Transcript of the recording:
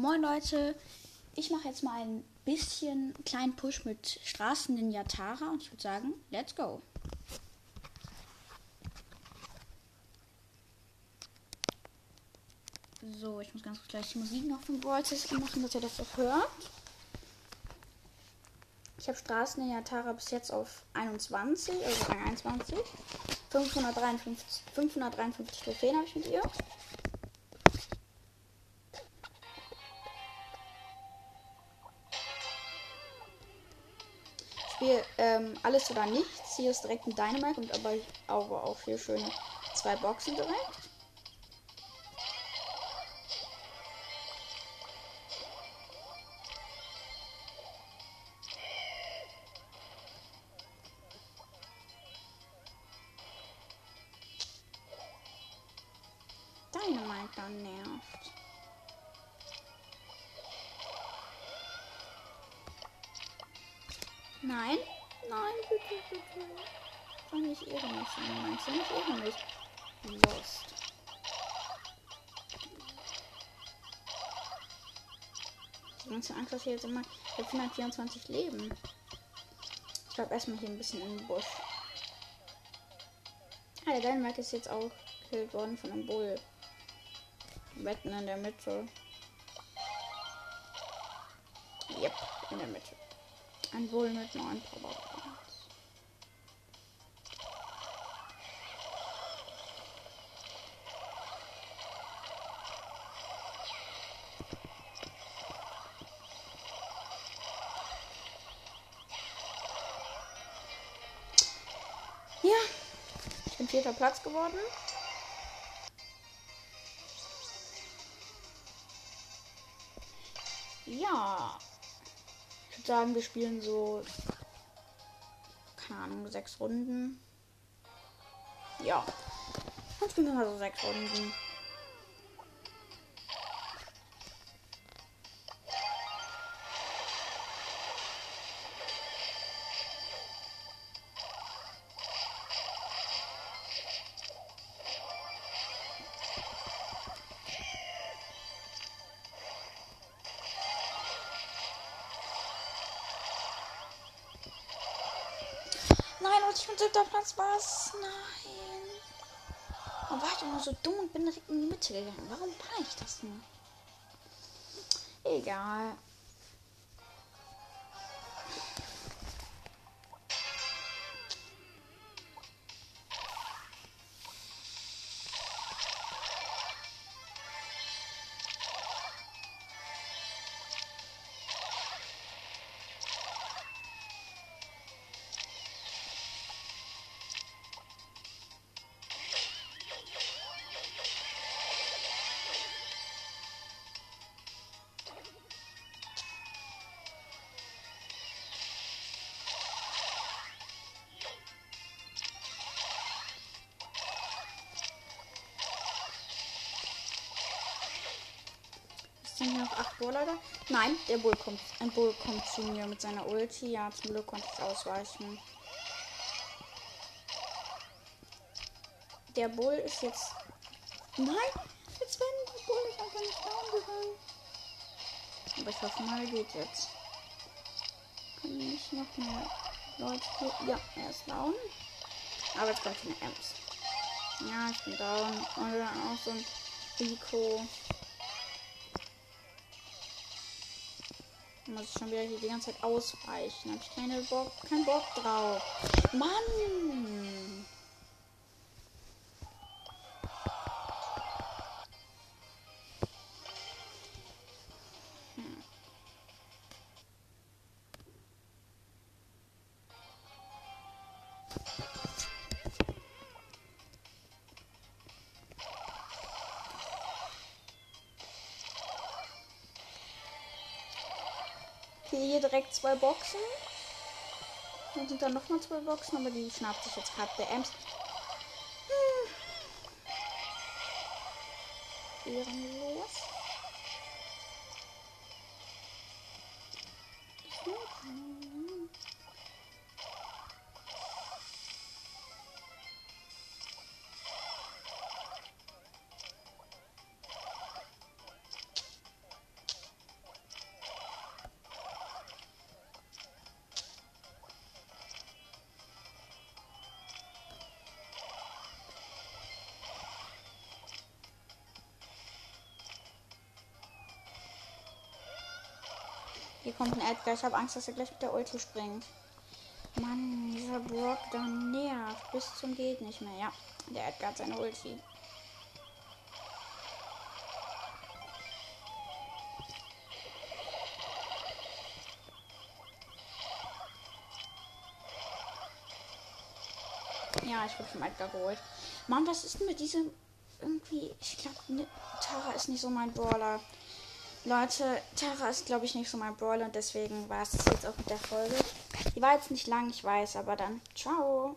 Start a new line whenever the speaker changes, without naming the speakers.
Moin Leute, ich mache jetzt mal ein bisschen kleinen Push mit Straßen in Yatara und ich würde sagen, let's go. So, ich muss ganz kurz gleich die Musik noch von Brawltest machen, dass ihr das auch hört. Ich habe Straßen in Yatara bis jetzt auf 21, also Rang 21. 553, 553 Trophäen habe ich mit ihr. Spiel ähm, alles oder nichts. Hier ist direkt ein Dynamite und aber, aber auch hier schöne zwei Boxen direkt. Dynamite dann nervt. Nein, nein, bitte, bitte. Doch nicht irre mich, meinst du nicht irre mich? Lost. Die ganze Angst, dass hier jetzt immer. Ich habe 124 Leben. Ich glaube erstmal hier ein bisschen den Busch. Ah, der Dynamite ist jetzt auch gekillt worden von einem Bull. Wetten in der Mitte. Yep, in der Mitte. Ein Bull mit neun Powerpoints. Ja, ich bin vierter Platz geworden. Ja. Sagen, wir spielen so. Keine Ahnung, sechs Runden. Ja. Dann spielen wir mal so sechs Runden. Ich bin siebter Platz. Was? Nein. Warum war ich immer so dumm und bin direkt in die Mitte gegangen? Warum war ich das nur? Egal. Sind noch acht Brawler da? Nein, der Bull kommt. Ein Bull kommt zu mir mit seiner Ulti. Ja, zum Glück konnte ich ausweichen. Der Bull ist jetzt. Nein! Jetzt werden der Bull ist einfach nicht down gegangen. Aber ich hoffe mal, geht jetzt. Können nicht noch mehr Leute hier. Ja, er ist down. Aber jetzt kommt eine Ems. Ja, ich bin down. Und dann auch so ein Rico. Muss ich schon wieder hier die ganze Zeit ausweichen. Hab ich keine Bock, keinen Bock drauf. Mann! Hm. Hier direkt zwei Boxen. Dann sind da nochmal zwei Boxen, aber die schnappt sich jetzt gerade der Ems. Hm. Hier kommt ein Edgar. Ich habe Angst, dass er gleich mit der Ulti springt. Mann, dieser Brock da nervt. Bis zum geht nicht mehr. Ja, der Edgar hat seine Ulti. Ja, ich wurde vom Edgar geholt. Mann, was ist denn mit diesem irgendwie? Ich glaube, ne, Tara ist nicht so mein Brawler. Leute, Tara ist, glaube ich, nicht so mein Brawler und deswegen war es das jetzt auch mit der Folge. Die war jetzt nicht lang, ich weiß, aber dann ciao.